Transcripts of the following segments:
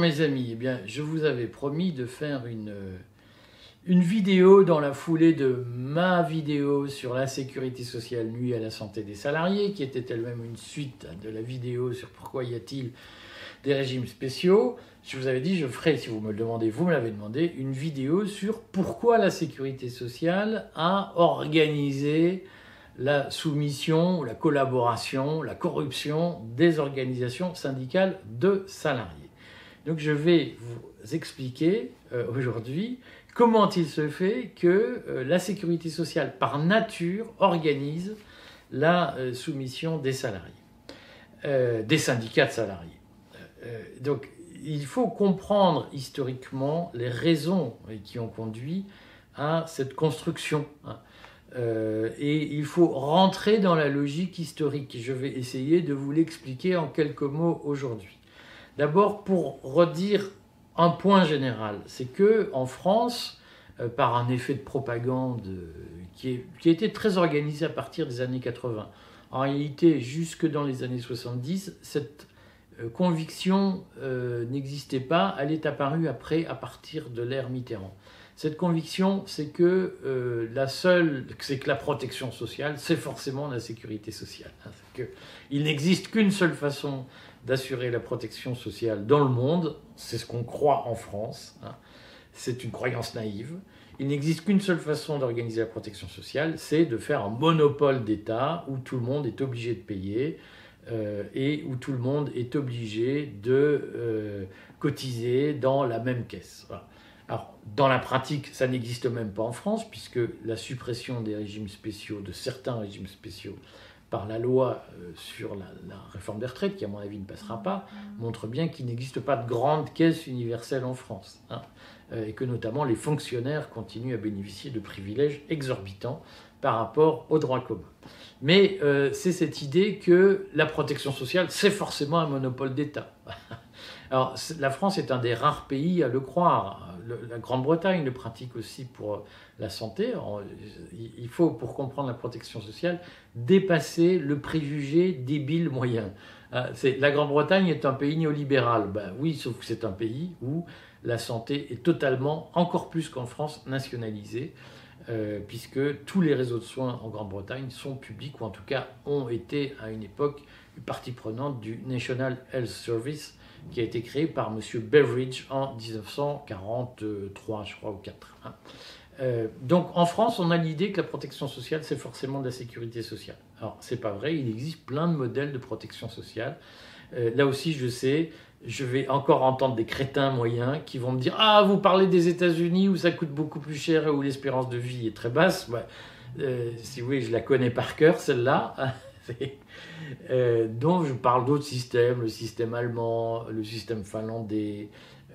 mes amis. Eh je vous avais promis de faire une, une vidéo dans la foulée de ma vidéo sur la sécurité sociale nuit à la santé des salariés, qui était elle-même une suite de la vidéo sur pourquoi y a-t-il des régimes spéciaux. Je vous avais dit, je ferai, si vous me le demandez, vous me l'avez demandé, une vidéo sur pourquoi la sécurité sociale a organisé la soumission, la collaboration, la corruption des organisations syndicales de salariés. Donc je vais vous expliquer euh, aujourd'hui comment il se fait que euh, la sécurité sociale, par nature, organise la euh, soumission des salariés, des syndicats de salariés. donc il faut comprendre historiquement les raisons qui ont conduit à cette construction. Hein. Et il faut rentrer dans la logique historique. Je vais essayer de vous l'expliquer en quelques mots aujourd'hui. D'abord, pour redire un point général, c'est que en France, euh, par un effet de propagande euh, qui, qui, a été très organisé à partir des années 80, en réalité, jusque dans les années 70, cette conviction n'existait pas. Elle est apparue après, à partir de l'ère Mitterrand. Cette conviction, c'est que euh, la seule, c'est que la protection sociale, c'est forcément la sécurité sociale. Hein. que il n'existe qu'une seule façon d'assurer la protection sociale dans le monde, c'est ce qu'on croit en France. Hein. c'est une croyance naïve. Il n'existe qu'une seule façon d'organiser la protection sociale, c'est de faire un monopole d'État où tout le monde est obligé de payer euh, et où tout le monde est obligé de euh, cotiser dans la même caisse. Alors, dans la pratique, ça n'existe même pas en France, puisque la suppression des régimes spéciaux, de certains régimes spéciaux, par la loi euh, sur la, réforme des retraites, qui à mon avis ne passera pas, montre bien qu'il n'existe pas de grande caisse universelle en France, hein, euh, et que notamment les fonctionnaires continuent à bénéficier de privilèges exorbitants par rapport au droit commun. Mais euh, c'est cette idée que la protection sociale, c'est forcément un monopole d'État. Alors, la France est un des rares pays à le croire la Grande-Bretagne le pratique aussi pour euh, la santé. Il faut, pour comprendre la protection sociale, dépasser le préjugé débile moyen. Euh, la Grande-Bretagne est un pays néolibéral. Ben oui, sauf que c'est un pays où la santé est totalement, encore plus qu'en France, nationalisée, euh, puisque tous les réseaux de soins en Grande-Bretagne sont publics, ou en tout cas ont été à une époque partie prenante du National Health Service, qui a été créé par M. Beveridge en 1943, je crois, ou 4. Hein. Euh, donc en France, on a l'idée que la protection sociale, c'est forcément de la sécurité sociale. Alors, c'est pas vrai, il existe plein de modèles de protection sociale. Euh, là aussi, je sais, je vais encore entendre des crétins moyens qui vont me dire Ah, vous parlez des États-Unis où ça coûte beaucoup plus cher et où l'espérance de vie est très basse. Euh, si oui, je la connais par cœur, celle-là. Euh, dont je parle d'autres systèmes, le système allemand, le système finlandais,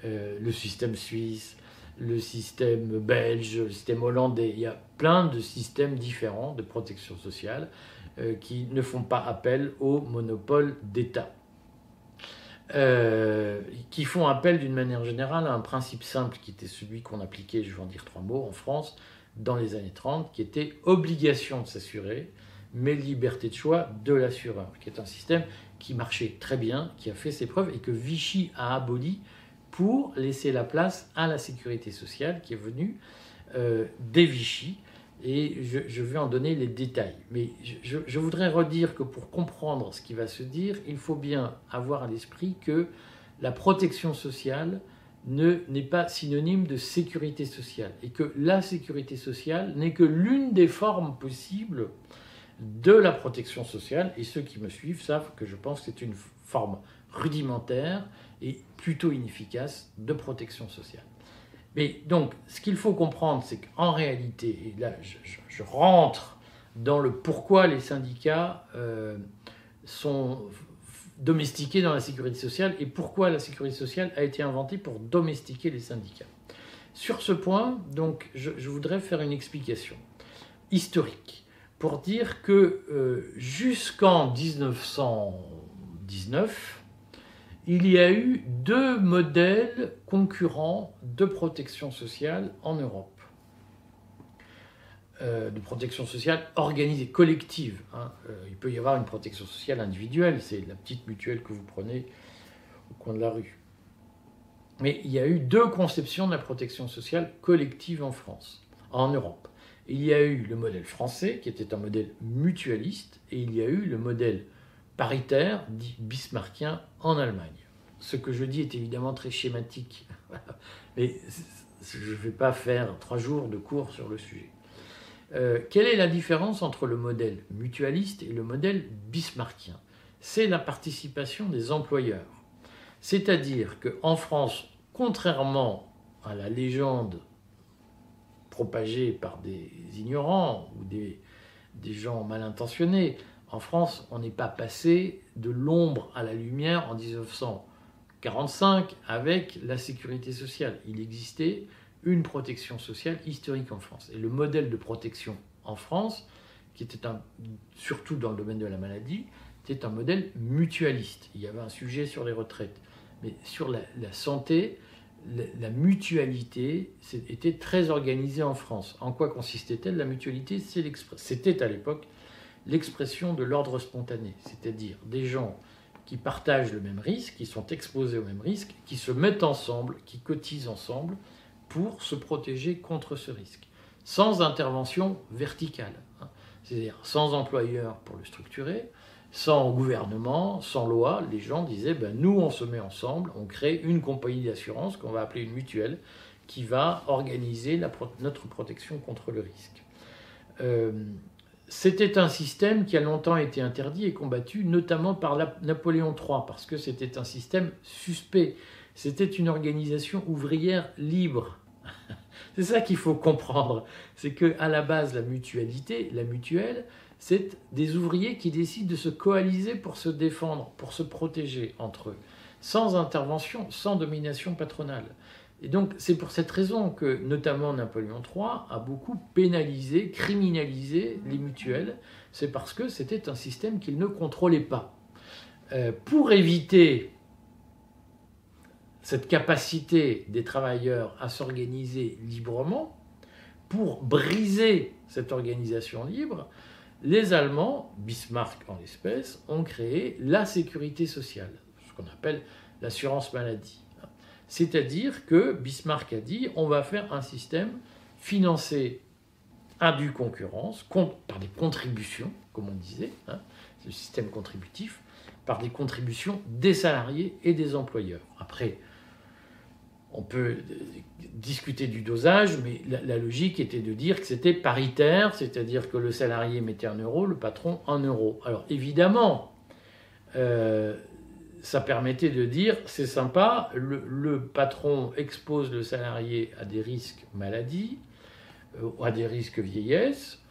euh, le système suisse, le système belge, le système hollandais. Il y a plein de systèmes différents de protection sociale euh, qui ne font pas appel au monopole d'État. qui font appel d'une manière générale à un principe simple qui était celui qu'on appliquait, je vais en dire trois mots, en France dans les années 30, qui était obligation de s'assurer mais liberté de choix de l'assureur, qui est un système qui marchait très bien, qui a fait ses preuves et que Vichy a aboli pour laisser la place à la sécurité sociale qui est venue euh, des Vichy. Et je, vais en donner les détails. Mais je, je, voudrais redire que pour comprendre ce qui va se dire, il faut bien avoir à l'esprit que la protection sociale n'est pas synonyme de sécurité sociale et que la sécurité sociale n'est que l'une des formes possibles de la protection sociale, et ceux qui me suivent savent que je pense que c'est une forme rudimentaire et plutôt inefficace de protection sociale. Mais donc, ce qu'il faut comprendre, c'est qu'en réalité, et là je, rentre dans le pourquoi les syndicats euh, sont domestiqués dans la sécurité sociale et pourquoi la sécurité sociale a été inventée pour domestiquer les syndicats. Sur ce point, donc, je voudrais faire une explication historique pour dire que euh, jusqu'en 1919, il y a eu deux modèles concurrents de protection sociale en Europe. Euh, de protection sociale organisée, collective. Hein. Euh, il peut y avoir une protection sociale individuelle, c'est la petite mutuelle que vous prenez au coin de la rue. Mais il y a eu deux conceptions de la protection sociale collective en France, en Europe. Il y a eu le modèle français, qui était un modèle mutualiste, et il y a eu le modèle paritaire, dit bismarckien, en Allemagne. Ce que je dis est évidemment très schématique, mais je ne vais pas faire trois jours de cours sur le sujet. Euh, quelle est la différence entre le modèle mutualiste et le modèle bismarckien? C'est la participation des employeurs. C'est-à-dire qu'en France, contrairement à la légende propagée par des ignorants ou des, gens mal intentionnés, en France, on n'est pas passé de l'ombre à la lumière en 1945 avec la sécurité sociale. Il existait une protection sociale historique en France. Et le modèle de protection en France, qui était un, surtout dans le domaine de la maladie, était un modèle mutualiste. Il y avait un sujet sur les retraites. Mais sur la, santé, la, mutualité était très organisée en France. En quoi consistait-elle La mutualité, c'était à l'époque l'expression de l'ordre spontané, c'est-à-dire des gens qui partagent le même risque, qui sont exposés au même risque, qui se mettent ensemble, qui cotisent ensemble pour se protéger contre ce risque, sans intervention verticale, hein. c'est-à-dire sans employeur pour le structurer, sans gouvernement, sans loi, les gens disaient ben, nous on se met ensemble, on crée une compagnie d'assurance qu'on va appeler une mutuelle qui va organiser notre protection contre le risque. Euh, c'était un système qui a longtemps été interdit et combattu, notamment par Napoléon III, parce que c'était un système suspect. C'était une organisation ouvrière libre. C'est ça qu'il faut comprendre. C'est que à la base, la mutualité, la mutuelle, c'est des ouvriers qui décident de se coaliser pour se défendre, pour se protéger entre eux, sans intervention, sans domination patronale. Et donc c'est pour cette raison que notamment Napoléon III a beaucoup pénalisé, criminalisé les mutuelles. C'est parce que c'était un système qu'il ne contrôlait pas. Euh, pour éviter cette capacité des travailleurs à s'organiser librement, pour briser cette organisation libre, les Allemands, Bismarck en l'espèce, ont créé la sécurité sociale, ce qu'on appelle l'assurance maladie. C'est-à-dire que Bismarck a dit on va faire un système financé à du concurrence, par des contributions, comme on disait, hein, système contributif, par des contributions des salariés et des employeurs. Après, on peut discuter du dosage, mais la, logique était de dire que c'était paritaire, c'est-à-dire que le salarié mettait un euro, le patron un euro. Alors évidemment, euh, ça permettait de dire c'est sympa, le, patron expose le salarié à des risques maladie, euh, à des risques vieillesse,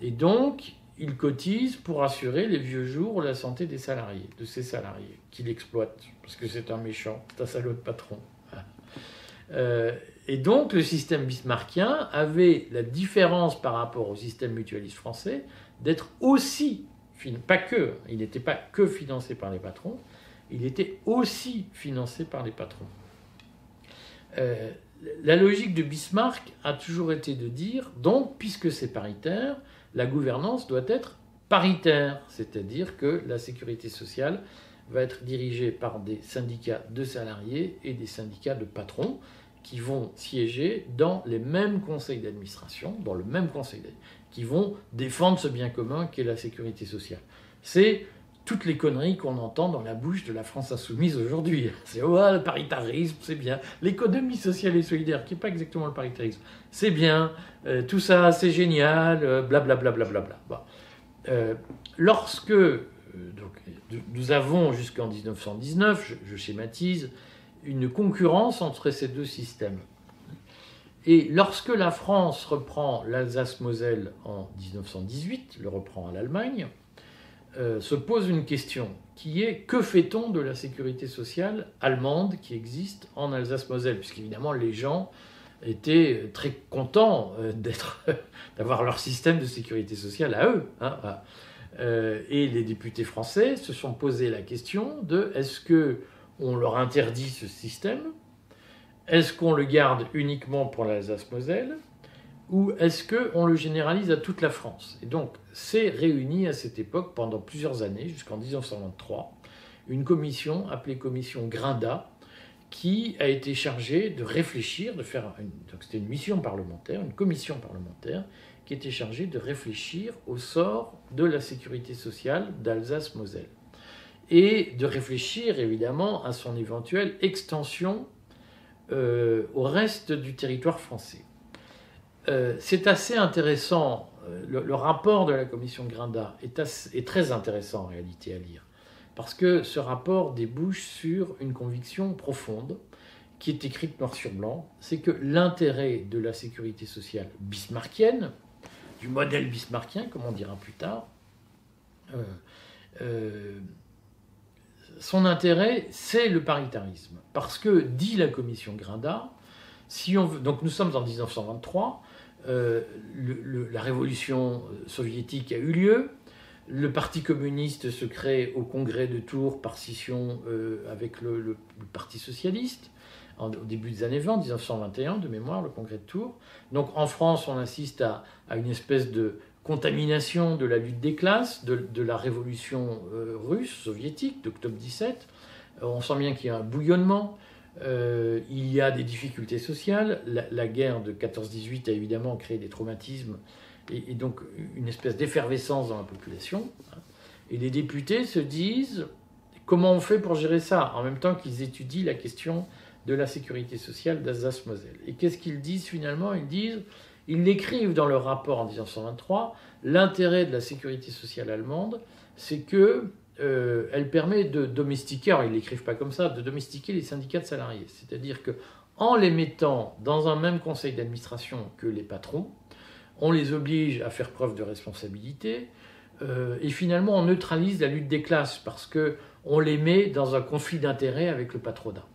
et donc il cotise pour assurer les vieux jours la santé des salariés, de ses salariés, qu'il exploite, parce que c'est un méchant, c'est un salaud de patron. Euh, et donc le système bismarckien avait la différence par rapport au système mutualiste français d'être aussi, pas que, il n'était pas que financé par les patrons, il était aussi financé par les patrons. Euh, la logique de Bismarck a toujours été de dire, donc, puisque c'est paritaire, la gouvernance doit être paritaire, c'est-à-dire que la sécurité sociale va être dirigée par des syndicats de salariés et des syndicats de patrons qui vont siéger dans les mêmes conseils d'administration, dans le même conseil qui vont défendre ce bien commun qu'est la sécurité sociale. C'est toutes les conneries qu'on entend dans la bouche de la France insoumise aujourd'hui. C'est oh, le paritarisme, c'est bien. L'économie sociale et solidaire, qui n'est pas exactement le paritarisme, c'est bien. Euh, tout ça, c'est génial, blablabla. Bla, bla, bla, bla, euh, lorsque euh, donc, nous avons jusqu'en 1919, je, schématise, une concurrence entre ces deux systèmes. Et lorsque la France reprend l'Alsace-Moselle en 1918, le reprend à l'Allemagne, euh, se pose une question qui est que fait-on de la sécurité sociale allemande qui existe en Alsace-Moselle? Puisqu'évidemment, les gens étaient très contents euh, d'avoir leur système de sécurité sociale à eux. Hein, euh, et les députés français se sont posé la question de est-ce que on leur interdit ce système? Est-ce qu'on le garde uniquement pour l'Alsace-Moselle? Ou est-ce qu'on le généralise à toute la France? Et donc, s'est réunie à cette époque, pendant plusieurs années, jusqu'en 1923, une commission appelée commission Grinda, qui a été chargée de réfléchir, de faire donc c'était une mission parlementaire, une commission parlementaire qui était chargée de réfléchir au sort de la sécurité sociale d'Alsace-Moselle et de réfléchir évidemment à son éventuelle extension euh, au reste du territoire français. Euh, c'est assez intéressant, euh, le, rapport de la commission Grinda est, est, très intéressant en réalité à lire, parce que ce rapport débouche sur une conviction profonde qui est écrite noir sur blanc, c'est que l'intérêt de la sécurité sociale bismarckienne, du modèle bismarckien, comme on dira plus tard, son intérêt, c'est le paritarisme. Parce que, dit la commission Grinda, donc nous sommes en 1923, euh, la révolution soviétique a eu lieu, le Parti communiste se crée au congrès de Tours par scission euh, avec le, Parti socialiste au début des années 20, 1921 de mémoire, le congrès de Tours. Donc en France, on assiste à une espèce de contamination de la lutte des classes, de, la révolution euh, russe, soviétique, d'octobre 17. Euh, on sent bien qu'il y a un bouillonnement, euh, il y a des difficultés sociales. La, guerre de 14-18 a évidemment créé des traumatismes et, donc une espèce d'effervescence dans la population. Et les députés se disent comment on fait pour gérer ça? En même temps qu'ils étudient la question de la sécurité sociale d'Alsace-Moselle. Et qu'est-ce qu'ils disent finalement? Ils disent ils l'écrivent dans leur rapport en 1923. L'intérêt de la sécurité sociale allemande, c'est que euh, elle permet de domestiquer, alors ils l'écrivent pas comme ça, de domestiquer les syndicats de salariés. C'est-à-dire que en les mettant dans un même conseil d'administration que les patrons, on les oblige à faire preuve de responsabilité euh, et finalement on neutralise la lutte des classes parce que on les met dans un conflit d'intérêts avec le patronat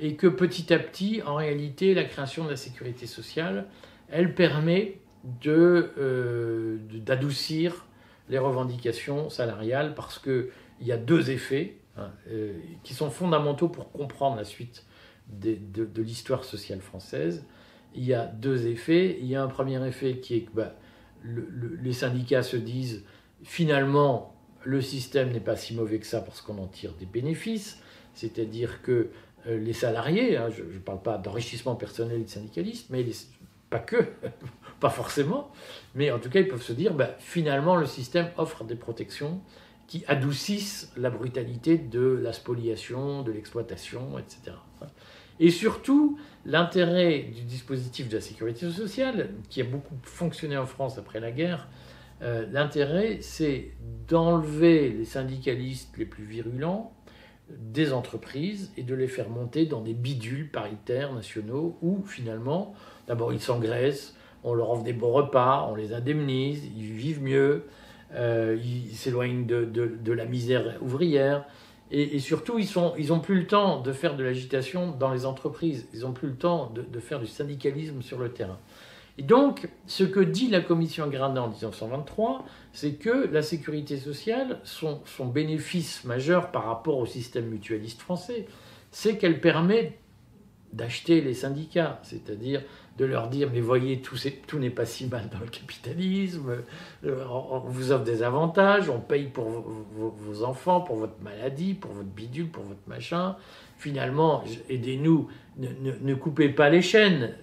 et que petit à petit, en réalité, la création de la sécurité sociale elle permet euh, d'adoucir les revendications salariales parce qu'il y a deux effets hein, euh, qui sont fondamentaux pour comprendre la suite de, l'histoire sociale française. Il y a deux effets. Il y a un premier effet qui est que bah, les syndicats se disent finalement le système n'est pas si mauvais que ça parce qu'on en tire des bénéfices, c'est-à-dire que les salariés, hein, je ne parle pas d'enrichissement personnel et de syndicalistes, mais pas que, pas forcément, mais en tout cas, ils peuvent se dire, bah, finalement, le système offre des protections qui adoucissent la brutalité de la spoliation, de l'exploitation, etc. Et surtout, l'intérêt du dispositif de la sécurité sociale, qui a beaucoup fonctionné en France après la guerre, euh, l'intérêt, c'est d'enlever les syndicalistes les plus virulents des entreprises et de les faire monter dans des bidules paritaires nationaux où finalement D'abord, ils s'engraissent, on leur offre des bons repas, on les indemnise, ils vivent mieux, euh, ils s'éloignent de, la misère ouvrière. Et, surtout, ils n'ont ils plus le temps de faire de l'agitation dans les entreprises. Ils n'ont plus le temps de, faire du syndicalisme sur le terrain. Et donc, ce que dit la commission Granat en 1923, c'est que la sécurité sociale, son, bénéfice majeur par rapport au système mutualiste français, c'est qu'elle permet d'acheter les syndicats, c'est-à-dire de leur dire mais voyez tout, tout n'est pas si mal dans le capitalisme, euh, on vous offre des avantages, on paye pour vos, enfants, pour votre maladie, pour votre bidule, pour votre machin. Finalement, aidez-nous, ne, coupez pas les chaînes,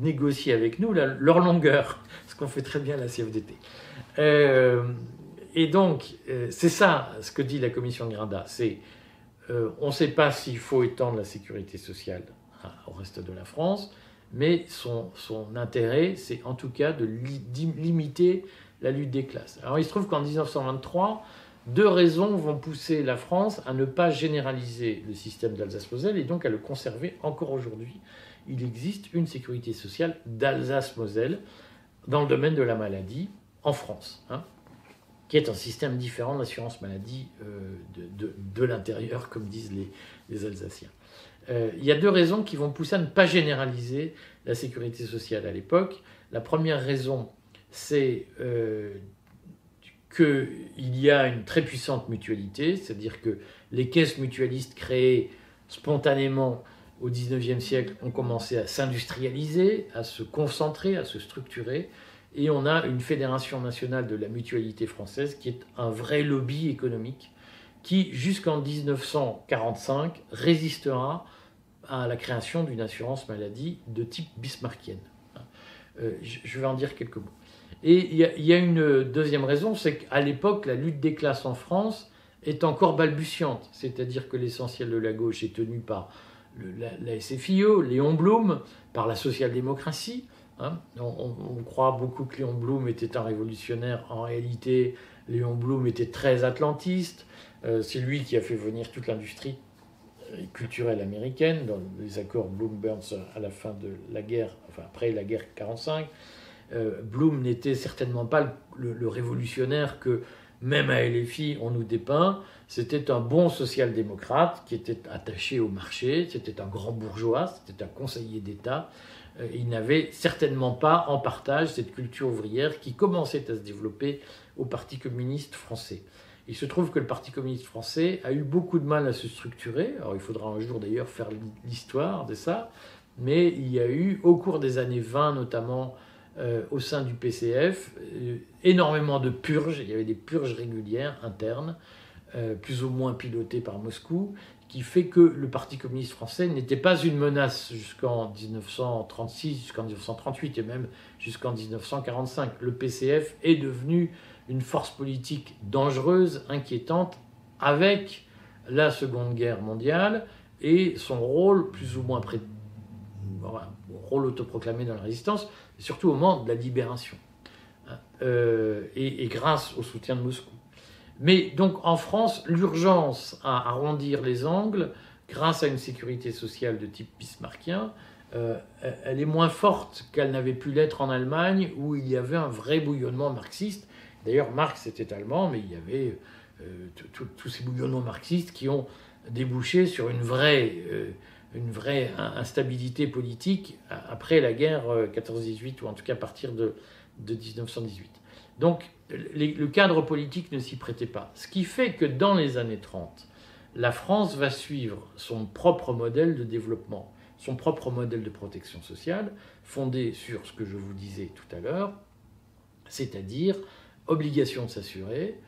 négociez avec nous leur longueur, ce qu'on fait très bien à la CFDT. Euh, et donc, euh, c'est ça ce que dit la commission de c'est on ne sait pas s'il faut étendre la sécurité sociale hein, au reste de la France, mais son, intérêt, c'est en tout cas de limiter la lutte des classes. Alors il se trouve qu'en 1923, deux raisons vont pousser la France à ne pas généraliser le système d'Alsace-Moselle et donc à le conserver encore aujourd'hui. Il existe une sécurité sociale d'Alsace-Moselle dans le domaine de la maladie en France, hein, qui est un système différent de l'assurance maladie euh, de, l'intérieur, comme disent les Alsaciens. Euh, il y a deux raisons qui vont pousser à ne pas généraliser la sécurité sociale à l'époque. La première raison, c'est euh, qu'il y a une très puissante mutualité, c'est-à-dire que les caisses mutualistes créées spontanément au XIXe siècle ont commencé à s'industrialiser, à se concentrer, à se structurer, et on a une fédération nationale de la mutualité française qui est un vrai lobby économique qui, jusqu'en 1945, résistera à la création d'une assurance maladie de type bismarckienne. Euh, je vais en dire quelques mots. Et il y, a une deuxième raison, c'est qu'à l'époque, la lutte des classes en France est encore balbutiante. C'est-à-dire que l'essentiel de la gauche est tenu par la, SFIO, Léon Blum, par la social-démocratie. Hein. On, croit beaucoup que Léon Blum était un révolutionnaire. En réalité, Léon Blum était très atlantiste. Euh, c'est lui qui a fait venir toute l'industrie culturelle américaine dans les accords Blum-Burns à la fin de la guerre, enfin après la guerre 45. Euh, Blum n'était certainement pas le, révolutionnaire que même à LFI on nous dépeint. C'était un bon social-démocrate qui était attaché au marché, c'était un grand bourgeois, c'était un conseiller d'État. Euh, il n'avait certainement pas en partage cette culture ouvrière qui commençait à se développer au Parti communiste français. Il se trouve que le Parti communiste français a eu beaucoup de mal à se structurer. Alors il faudra un jour d'ailleurs faire l'histoire de ça. Mais il y a eu, au cours des années 20 notamment, euh, au sein du PCF, euh, énormément de purges. Il y avait des purges régulières internes, euh, plus ou moins pilotées par Moscou, qui fait que le Parti communiste français n'était pas une menace jusqu'en 1936, jusqu'en 1938 et même jusqu'en 1945. Le PCF est devenu une force politique dangereuse, inquiétante, avec la Seconde Guerre mondiale et son rôle plus ou moins près, rôle autoproclamé dans la résistance, surtout au moment de la libération, hein, euh, et, grâce au soutien de Moscou. Mais donc en France, l'urgence à arrondir les angles, grâce à une sécurité sociale de type bismarckien, euh, elle est moins forte qu'elle n'avait pu l'être en Allemagne, où il y avait un vrai bouillonnement marxiste D'ailleurs, Marx était allemand, mais il y avait euh, tous ces bouillonnements marxistes qui ont débouché sur une vraie, euh, une vraie instabilité politique après la guerre 14-18, euh, ou en tout cas à partir de, 1918. Donc, le cadre politique ne s'y prêtait pas. Ce qui fait que dans les années 30, la France va suivre son propre modèle de développement, son propre modèle de protection sociale, fondé sur ce que je vous disais tout à l'heure, c'est-à-dire obligation de s'assurer,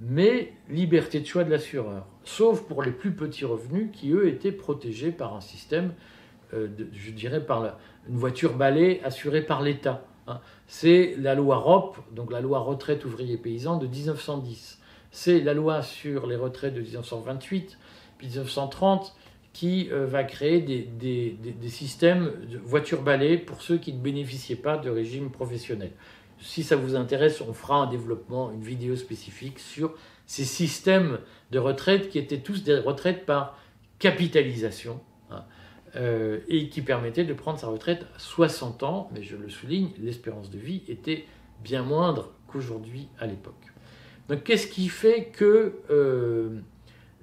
mais liberté de choix de l'assureur, sauf pour les plus petits revenus qui, eux, étaient protégés par un système, euh, je dirais, par une voiture balai assurée par l'État. Hein. C'est la loi ROP, donc la loi retraite ouvrier paysan de 1910. C'est la loi sur les retraites de 1928, puis 1930, qui euh, va créer des, des systèmes de voitures balai pour ceux qui ne bénéficiaient pas de régime professionnel si ça vous intéresse, on fera un développement, une vidéo spécifique sur ces systèmes de retraite qui étaient tous des retraites par capitalisation euh, et qui permettaient de prendre sa retraite à 60 ans. Mais je le souligne, l'espérance de vie était bien moindre qu'aujourd'hui à l'époque. Donc qu'est-ce qui fait que euh,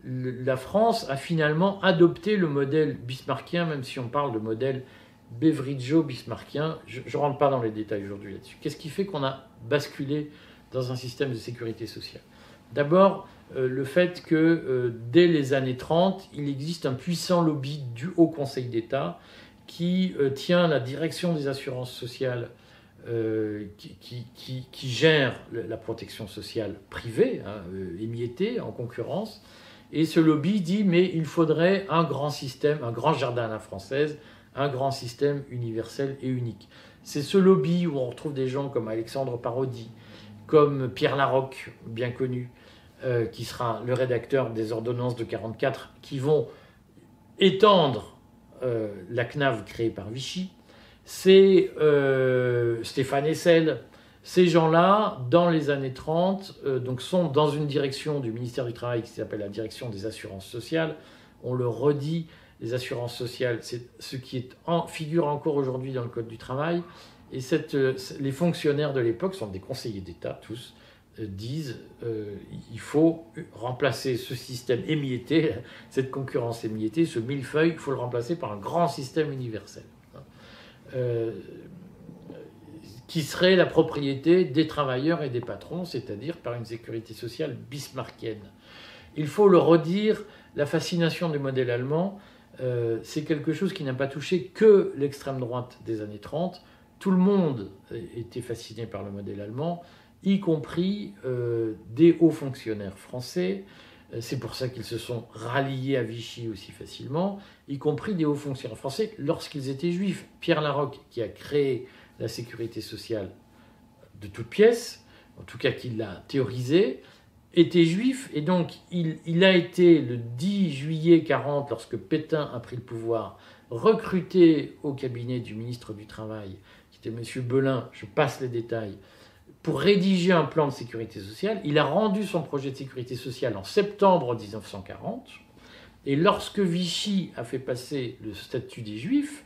la France a finalement adopté le modèle bismarckien, même si on parle de modèle Beveridgeo-Bismarckien. Je ne rentre pas dans les détails aujourd'hui là-dessus. Qu'est-ce qui fait qu'on a basculé dans un système de sécurité sociale? D'abord, euh, le fait que euh, dès les années 30, il existe un puissant lobby du Haut Conseil d'État qui euh, tient la direction des assurances sociales, qui, gère la protection sociale privée, hein, émiettée, en concurrence. Et ce lobby dit, mais il faudrait un grand système, un grand jardin à la française, un grand système universel et unique. C'est ce lobby où on retrouve des gens comme Alexandre Parodi, comme Pierre Larocque, bien connu, euh, qui sera le rédacteur des ordonnances de 44, qui vont étendre euh, la CNAV créée par Vichy. C'est euh, Stéphane Essel. Ces gens-là, dans les années 30, donc sont dans une direction du ministère du Travail qui s'appelle la direction des assurances sociales. On le redit, les assurances sociales, c'est ce qui est en, figure encore aujourd'hui dans le Code du travail. Et les fonctionnaires de l'époque sont des conseillers d'État, tous, disent euh, il faut remplacer ce système émietté, cette concurrence émiettée, ce millefeuille, il faut le remplacer par un grand système universel. qui serait la propriété des travailleurs et des patrons, c'est-à-dire par une sécurité sociale bismarckienne. Il faut le redire, la fascination du modèle allemand, euh, c'est quelque chose qui n'a pas touché que l'extrême droite des années 30. Tout le monde était fasciné par le modèle allemand, y compris euh, des hauts fonctionnaires français. Euh, c'est pour ça qu'ils se sont ralliés à Vichy aussi facilement, y compris des hauts fonctionnaires français lorsqu'ils étaient juifs. Pierre Larocque, qui a créé la sécurité sociale de toutes pièces, en tout cas qui l'a théorisé, était juif et donc il, il, a été le 10 juillet 40, lorsque Pétain a pris le pouvoir, recruté au cabinet du ministre du Travail, qui était M. Belin, je passe les détails, pour rédiger un plan de sécurité sociale. Il a rendu son projet de sécurité sociale en septembre 1940. Et lorsque Vichy a fait passer le statut des Juifs,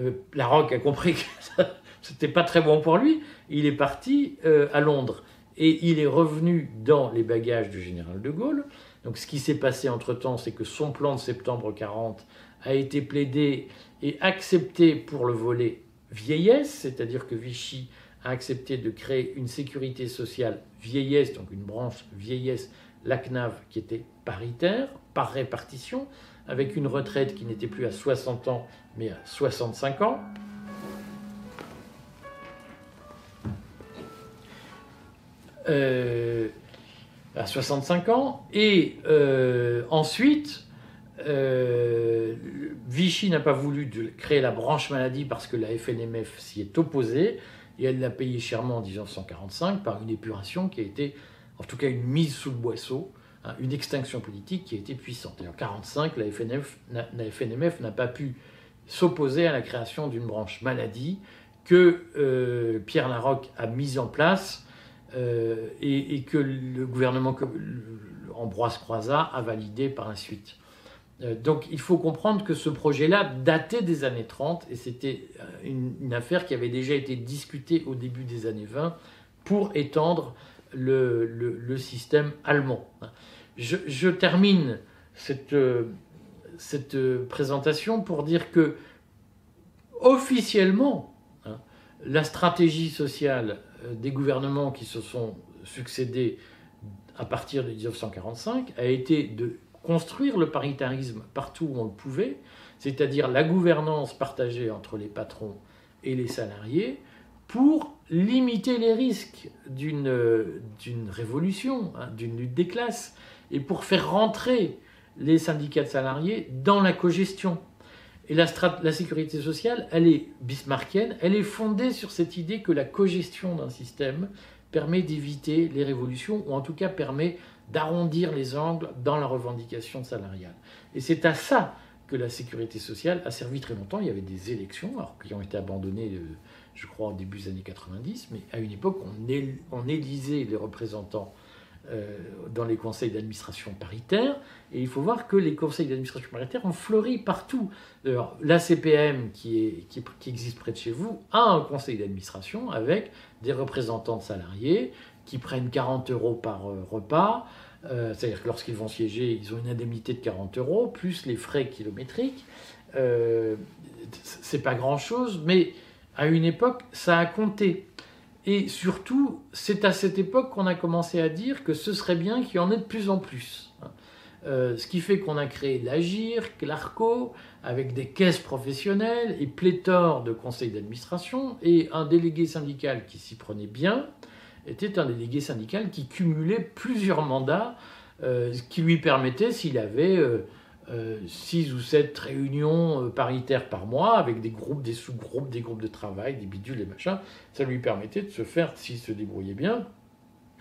euh, Larocque a compris que c'était pas très bon pour lui. Il est parti euh, à Londres et il est revenu dans les bagages du général de Gaulle. Donc ce qui s'est passé entre-temps, c'est que son plan de septembre 40 a été plaidé et accepté pour le volet vieillesse, c'est-à-dire que Vichy accepté de créer une sécurité sociale vieillesse, donc une branche vieillesse, la CNAV, qui était paritaire, par répartition, avec une retraite qui n'était plus à 60 ans, mais à 65 ans. Euh, à 65 ans. Et euh, ensuite, euh, Vichy n'a pas voulu créer la branche maladie parce que la FNMF s'y est opposée et elle l'a payé chèrement en 1945 par une épuration qui a été, en tout cas, une mise sous le boisseau, hein, une extinction politique qui a été puissante. Et en 1945, la, FNMF n'a pas pu s'opposer à la création d'une branche maladie que euh, Pierre Larocque a mise en place euh, et, et, que le gouvernement Ambroise Croizat a validé par la suite. Euh, donc il faut comprendre que ce projet-là datait des années 30 et c'était euh, une, affaire qui avait déjà été discutée au début des années 20 pour étendre le, système allemand. Je, termine cette, euh, présentation pour dire que officiellement, hein, la stratégie sociale des gouvernements qui se sont succédés à partir de 1945 a été de construire le paritarisme partout où on le pouvait, c'est-à-dire la gouvernance partagée entre les patrons et les salariés, pour limiter les risques d'une révolution, hein, d'une lutte des classes, et pour faire rentrer les syndicats de salariés dans la cogestion. Et la, la sécurité sociale, elle est bismarckienne, elle est fondée sur cette idée que la cogestion d'un système permet d'éviter les révolutions, ou en tout cas permet d'arrondir les angles dans la revendication salariale. Et c'est à ça que la sécurité sociale a servi très longtemps. Il y avait des élections alors, qui ont été abandonnées, euh, je crois, au début des années 90, mais à une époque, on, élisait les représentants euh, dans les conseils d'administration paritaires. Et il faut voir que les conseils d'administration paritaires ont fleuri partout. La CPM, qui, existe près de chez vous, a un conseil d'administration avec des représentants de salariés, qui prennent 40 euros par euh, repas. Euh, c'est-à-dire que lorsqu'ils vont siéger, ils ont une indemnité de 40 euros, plus les frais kilométriques. Euh, c'est pas grand-chose, mais à une époque, ça a compté. Et surtout, c'est à cette époque qu'on a commencé à dire que ce serait bien qu'il y en ait de plus en plus. Euh, ce qui fait qu'on a créé l'AGIR, l'ARCO, avec des caisses professionnelles et pléthore de conseils d'administration, et un délégué syndical qui s'y prenait bien, était un délégué syndical qui cumulait plusieurs mandats, euh, ce qui lui permettait, s'il avait euh, euh, six ou sept réunions paritaires par mois, avec des groupes, des sous-groupes, des groupes de travail, des bidules, des machins, ça lui permettait de se faire, s'il se débrouillait bien,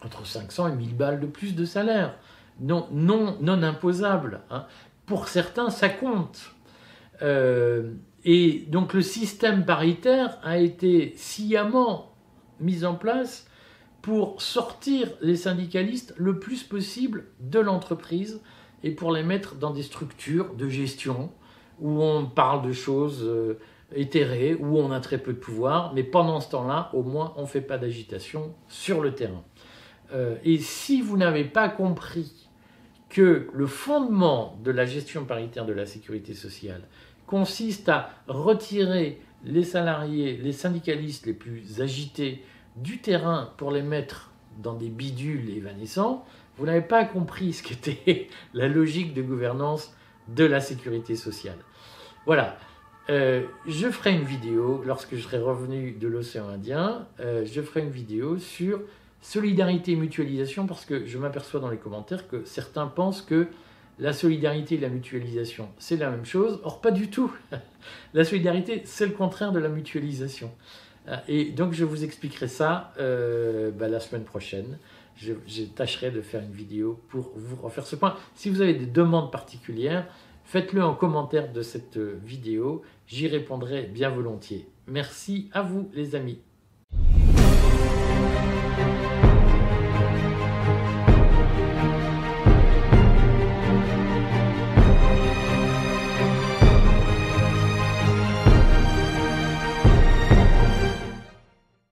entre 500 et 1000 balles de plus de salaire. Non, non, non imposable. Hein. Pour certains, ça compte. et donc le système paritaire a été sciemment mis en place pour sortir les syndicalistes le plus possible de l'entreprise et pour les mettre dans des structures de gestion où on parle de choses euh, éthérées, où on a très peu de pouvoir, mais pendant ce temps-là, au moins, on ne fait pas d'agitation sur le terrain. Euh, et si vous n'avez pas compris que le fondement de la gestion paritaire de la sécurité sociale consiste à retirer les salariés, les syndicalistes les plus agités, du terrain pour les mettre dans des bidules évanescents, vous n'avez pas compris ce qu'était la logique de gouvernance de la sécurité sociale. Voilà. Euh, je ferai une vidéo, lorsque je serai revenu de l'océan Indien, euh, je ferai une vidéo sur solidarité et mutualisation parce que je m'aperçois dans les commentaires que certains pensent que la solidarité et la mutualisation, c'est la même chose. Or, pas du tout. La solidarité, c'est le contraire de la mutualisation. Euh, et donc, je vous expliquerai ça euh, bah, la semaine prochaine. Je, je, tâcherai de faire une vidéo pour vous refaire ce point. Si vous avez des demandes particulières, faites-le en commentaire de cette vidéo. J'y répondrai bien volontiers. Merci à vous, les amis.